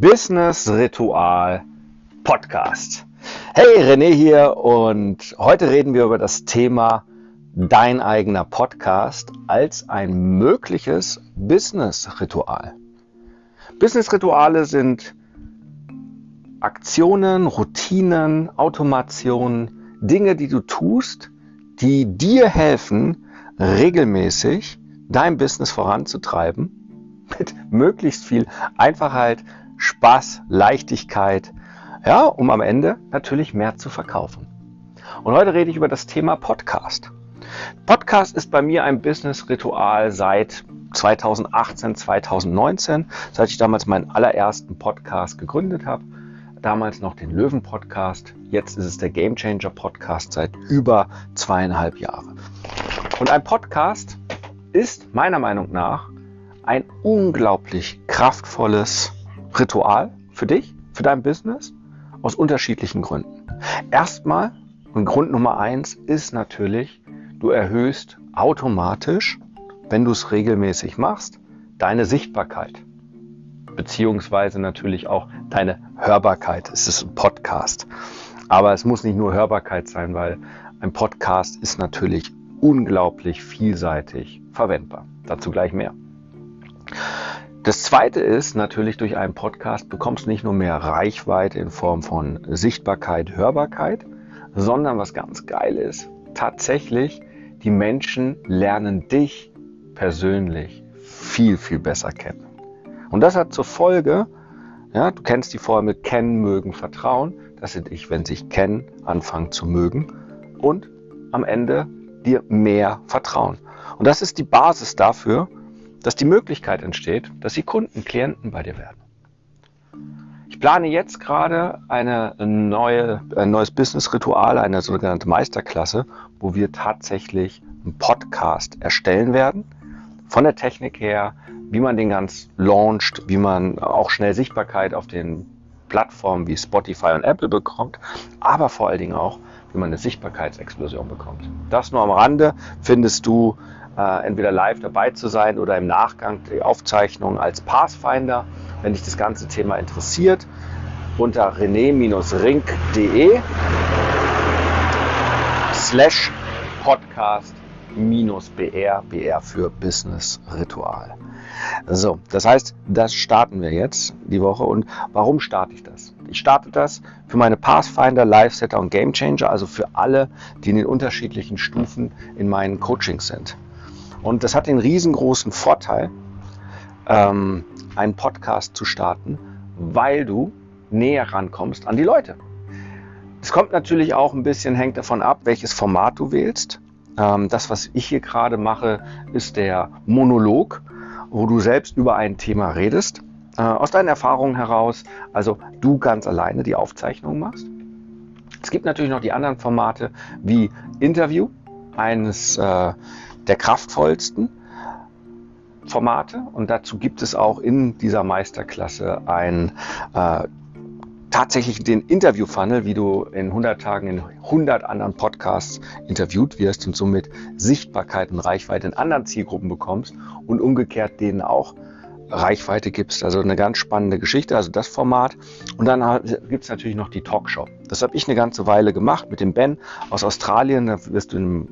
Business Ritual Podcast. Hey, René hier und heute reden wir über das Thema dein eigener Podcast als ein mögliches Business Ritual. Business Rituale sind Aktionen, Routinen, Automationen, Dinge, die du tust, die dir helfen, regelmäßig dein Business voranzutreiben mit möglichst viel Einfachheit, Spaß, Leichtigkeit, ja, um am Ende natürlich mehr zu verkaufen. Und heute rede ich über das Thema Podcast. Podcast ist bei mir ein Business-Ritual seit 2018, 2019, seit ich damals meinen allerersten Podcast gegründet habe. Damals noch den Löwen-Podcast. Jetzt ist es der Game Changer Podcast seit über zweieinhalb Jahren. Und ein Podcast ist meiner Meinung nach ein unglaublich kraftvolles Ritual für dich, für dein Business aus unterschiedlichen Gründen. Erstmal und Grund Nummer eins ist natürlich, du erhöhst automatisch, wenn du es regelmäßig machst, deine Sichtbarkeit. Beziehungsweise natürlich auch deine Hörbarkeit. Es ist ein Podcast. Aber es muss nicht nur Hörbarkeit sein, weil ein Podcast ist natürlich unglaublich vielseitig verwendbar. Dazu gleich mehr. Das zweite ist natürlich durch einen Podcast bekommst du nicht nur mehr Reichweite in Form von Sichtbarkeit, Hörbarkeit, sondern was ganz geil ist, tatsächlich die Menschen lernen dich persönlich viel, viel besser kennen. Und das hat zur Folge, ja, du kennst die Formel kennen, mögen, vertrauen, dass sie dich, wenn sich kennen, anfangen zu mögen und am Ende dir mehr vertrauen. Und das ist die Basis dafür, dass die Möglichkeit entsteht, dass sie Kunden, Klienten bei dir werden. Ich plane jetzt gerade eine neue, ein neues Business-Ritual, eine sogenannte Meisterklasse, wo wir tatsächlich einen Podcast erstellen werden. Von der Technik her, wie man den ganz launcht, wie man auch schnell Sichtbarkeit auf den Plattformen wie Spotify und Apple bekommt, aber vor allen Dingen auch, wie man eine Sichtbarkeitsexplosion bekommt. Das nur am Rande findest du äh, entweder live dabei zu sein oder im Nachgang die Aufzeichnung als Pathfinder, wenn dich das ganze Thema interessiert, unter rené-rink.de slash podcast minus BR, BR für Business Ritual. So, das heißt, das starten wir jetzt die Woche. Und warum starte ich das? Ich starte das für meine Pathfinder, Live-Setter und Game Changer, also für alle, die in den unterschiedlichen Stufen in meinen Coachings sind. Und das hat den riesengroßen Vorteil, ähm, einen Podcast zu starten, weil du näher rankommst an die Leute. Es kommt natürlich auch ein bisschen, hängt davon ab, welches Format du wählst. Ähm, das, was ich hier gerade mache, ist der Monolog, wo du selbst über ein Thema redest, äh, aus deinen Erfahrungen heraus, also du ganz alleine die Aufzeichnung machst. Es gibt natürlich noch die anderen Formate wie Interview eines äh, der kraftvollsten Formate und dazu gibt es auch in dieser Meisterklasse ein äh, tatsächlich den Interview-Funnel, wie du in 100 Tagen in 100 anderen Podcasts interviewt wirst und somit Sichtbarkeit und Reichweite in anderen Zielgruppen bekommst und umgekehrt denen auch Reichweite gibst. Also eine ganz spannende Geschichte, also das Format. Und dann gibt es natürlich noch die Talkshow. Das habe ich eine ganze Weile gemacht mit dem Ben aus Australien. Da wirst du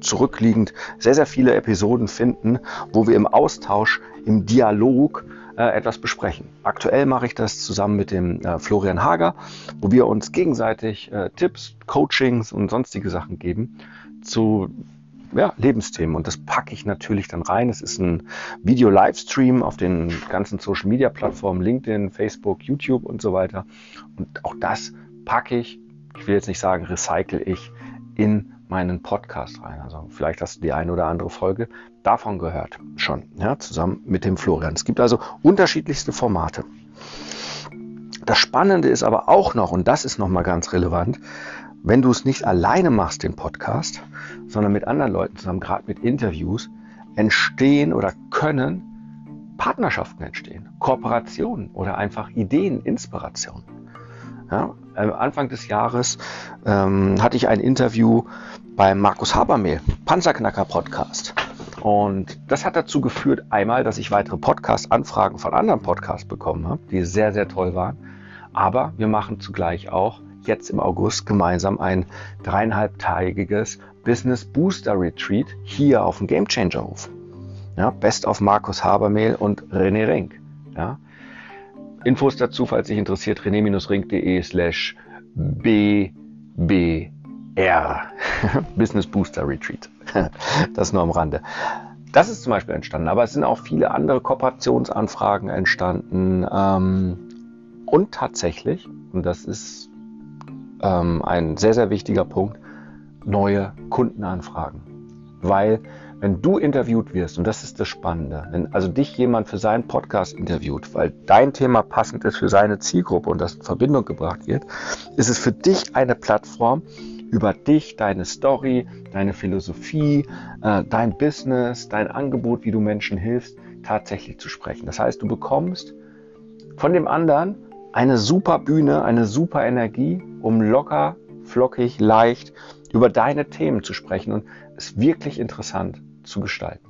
zurückliegend sehr, sehr viele Episoden finden, wo wir im Austausch, im Dialog äh, etwas besprechen. Aktuell mache ich das zusammen mit dem äh, Florian Hager, wo wir uns gegenseitig äh, Tipps, Coachings und sonstige Sachen geben zu ja, Lebensthemen. Und das packe ich natürlich dann rein. Es ist ein Video-Livestream auf den ganzen Social-Media-Plattformen, LinkedIn, Facebook, YouTube und so weiter. Und auch das packe ich, ich will jetzt nicht sagen, recycle ich in meinen Podcast rein. Also vielleicht hast du die eine oder andere Folge davon gehört schon, ja, zusammen mit dem Florian. Es gibt also unterschiedlichste Formate. Das Spannende ist aber auch noch, und das ist nochmal ganz relevant, wenn du es nicht alleine machst, den Podcast, sondern mit anderen Leuten zusammen, gerade mit Interviews, entstehen oder können Partnerschaften entstehen, Kooperationen oder einfach Ideen, Inspirationen. Ja, Anfang des Jahres ähm, hatte ich ein Interview bei Markus Habermehl, Panzerknacker Podcast. Und das hat dazu geführt, einmal, dass ich weitere Podcast-Anfragen von anderen Podcasts bekommen habe, die sehr, sehr toll waren. Aber wir machen zugleich auch jetzt im August gemeinsam ein dreieinhalbtägiges Business Booster Retreat hier auf dem Game Changer Hof. Ja, Best of Markus Habermehl und René Rink. Ja. Infos dazu, falls dich interessiert, rené-rink.de slash bbr. Business Booster Retreat. das nur am Rande. Das ist zum Beispiel entstanden, aber es sind auch viele andere Kooperationsanfragen entstanden. Ähm, und tatsächlich, und das ist ähm, ein sehr, sehr wichtiger Punkt, neue Kundenanfragen. Weil wenn du interviewt wirst, und das ist das Spannende, wenn also dich jemand für seinen Podcast interviewt, weil dein Thema passend ist für seine Zielgruppe und das in Verbindung gebracht wird, ist es für dich eine Plattform, über dich, deine Story, deine Philosophie, äh, dein Business, dein Angebot, wie du Menschen hilfst, tatsächlich zu sprechen. Das heißt, du bekommst von dem anderen eine super Bühne, eine super Energie, um locker, flockig, leicht über deine Themen zu sprechen und es wirklich interessant zu gestalten.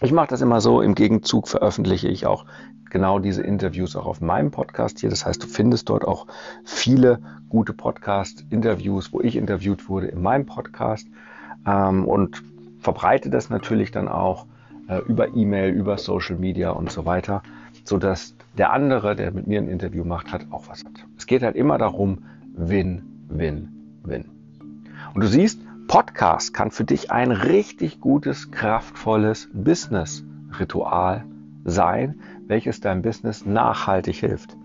Ich mache das immer so, im Gegenzug veröffentliche ich auch genau diese Interviews auch auf meinem Podcast hier. Das heißt, du findest dort auch viele gute Podcast-Interviews, wo ich interviewt wurde in meinem Podcast ähm, und verbreite das natürlich dann auch äh, über E-Mail, über Social Media und so weiter, sodass der andere, der mit mir ein Interview macht, hat auch was hat. Es geht halt immer darum, Win, Win, Win. Und du siehst, Podcast kann für dich ein richtig gutes, kraftvolles Business-Ritual sein, welches deinem Business nachhaltig hilft.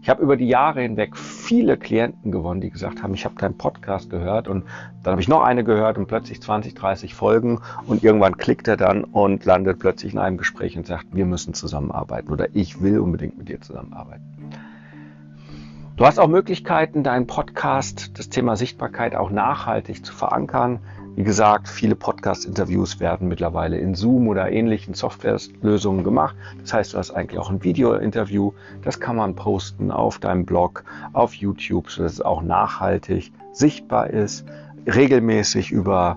Ich habe über die Jahre hinweg viele Klienten gewonnen, die gesagt haben, ich habe deinen Podcast gehört und dann habe ich noch eine gehört und plötzlich 20, 30 Folgen und irgendwann klickt er dann und landet plötzlich in einem Gespräch und sagt, wir müssen zusammenarbeiten oder ich will unbedingt mit dir zusammenarbeiten. Du hast auch Möglichkeiten, deinen Podcast, das Thema Sichtbarkeit auch nachhaltig zu verankern. Wie gesagt, viele Podcast-Interviews werden mittlerweile in Zoom oder ähnlichen Softwarelösungen gemacht. Das heißt, du hast eigentlich auch ein Video-Interview. Das kann man posten auf deinem Blog, auf YouTube, sodass es auch nachhaltig sichtbar ist, regelmäßig über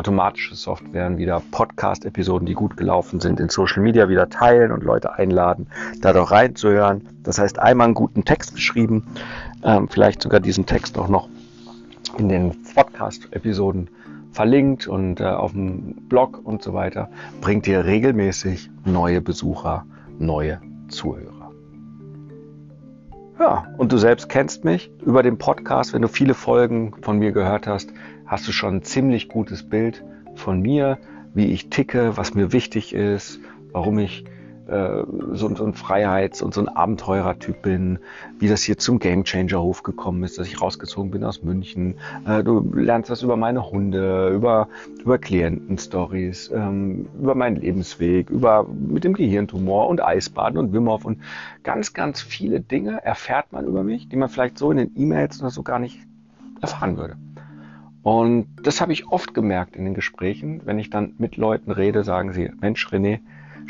automatische Softwaren wieder Podcast-Episoden, die gut gelaufen sind, in Social Media wieder teilen und Leute einladen, da doch reinzuhören. Das heißt, einmal einen guten Text geschrieben, ähm, vielleicht sogar diesen Text auch noch in den Podcast-Episoden verlinkt und äh, auf dem Blog und so weiter, bringt dir regelmäßig neue Besucher, neue Zuhörer. Ja, und du selbst kennst mich über den Podcast. Wenn du viele Folgen von mir gehört hast, hast du schon ein ziemlich gutes Bild von mir, wie ich ticke, was mir wichtig ist, warum ich äh, so, so ein Freiheits- und so ein Abenteurertyp bin, wie das hier zum Gamechanger Hof gekommen ist, dass ich rausgezogen bin aus München. Äh, du lernst was über meine Hunde, über, über Klientenstories, ähm, über meinen Lebensweg, über mit dem Gehirntumor und Eisbaden und Wim und ganz, ganz viele Dinge erfährt man über mich, die man vielleicht so in den E-Mails oder so gar nicht erfahren würde. Und das habe ich oft gemerkt in den Gesprächen, wenn ich dann mit Leuten rede, sagen sie, Mensch, René,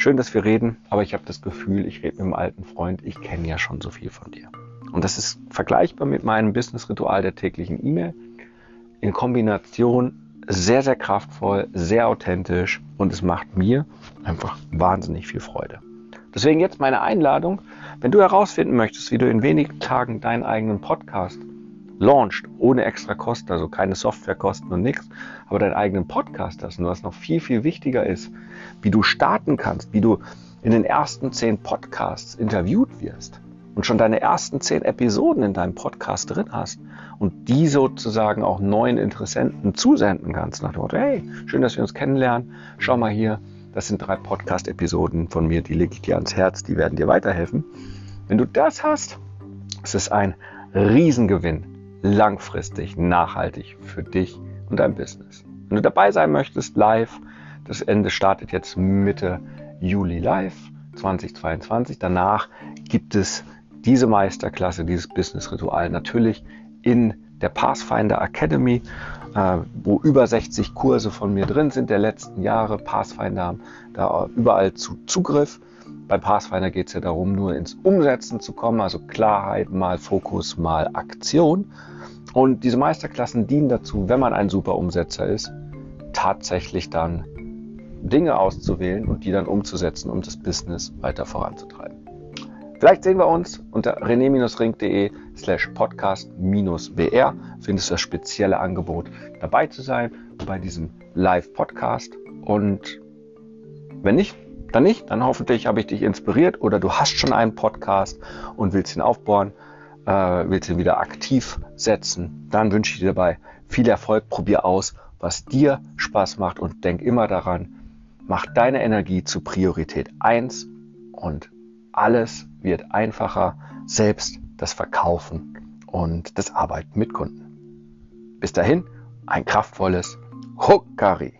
Schön, dass wir reden, aber ich habe das Gefühl, ich rede mit einem alten Freund, ich kenne ja schon so viel von dir. Und das ist vergleichbar mit meinem Business-Ritual der täglichen E-Mail. In Kombination sehr, sehr kraftvoll, sehr authentisch und es macht mir einfach wahnsinnig viel Freude. Deswegen jetzt meine Einladung, wenn du herausfinden möchtest, wie du in wenigen Tagen deinen eigenen Podcast launcht, ohne extra Kosten, also keine Softwarekosten und nichts, aber deinen eigenen Podcast hast und was noch viel, viel wichtiger ist, wie du starten kannst, wie du in den ersten zehn Podcasts interviewt wirst und schon deine ersten zehn Episoden in deinem Podcast drin hast und die sozusagen auch neuen Interessenten zusenden kannst nach dem Motto, hey, schön, dass wir uns kennenlernen, schau mal hier, das sind drei Podcast-Episoden von mir, die lege ich dir ans Herz, die werden dir weiterhelfen. Wenn du das hast, ist es ein Riesengewinn langfristig, nachhaltig für dich und dein Business. Wenn du dabei sein möchtest, live, das Ende startet jetzt Mitte Juli live 2022. Danach gibt es diese Meisterklasse, dieses Business-Ritual natürlich in der Pathfinder Academy, äh, wo über 60 Kurse von mir drin sind der letzten Jahre. Pathfinder haben da überall zu Zugriff. Bei Pathfinder geht es ja darum, nur ins Umsetzen zu kommen, also Klarheit mal Fokus mal Aktion. Und diese Meisterklassen dienen dazu, wenn man ein super Umsetzer ist, tatsächlich dann Dinge auszuwählen und die dann umzusetzen, um das Business weiter voranzutreiben. Vielleicht sehen wir uns unter rené-ring.de slash podcast-br. Findest du das spezielle Angebot dabei zu sein bei diesem Live-Podcast. Und wenn nicht, dann nicht. Dann hoffentlich habe ich dich inspiriert oder du hast schon einen Podcast und willst ihn aufbauen, äh, willst ihn wieder aktiv setzen. Dann wünsche ich dir dabei viel Erfolg. Probier aus, was dir Spaß macht und denk immer daran, mach deine Energie zu Priorität 1 und alles wird einfacher, selbst das Verkaufen und das Arbeiten mit Kunden. Bis dahin, ein kraftvolles Hokari.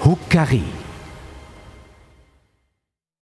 Huckari.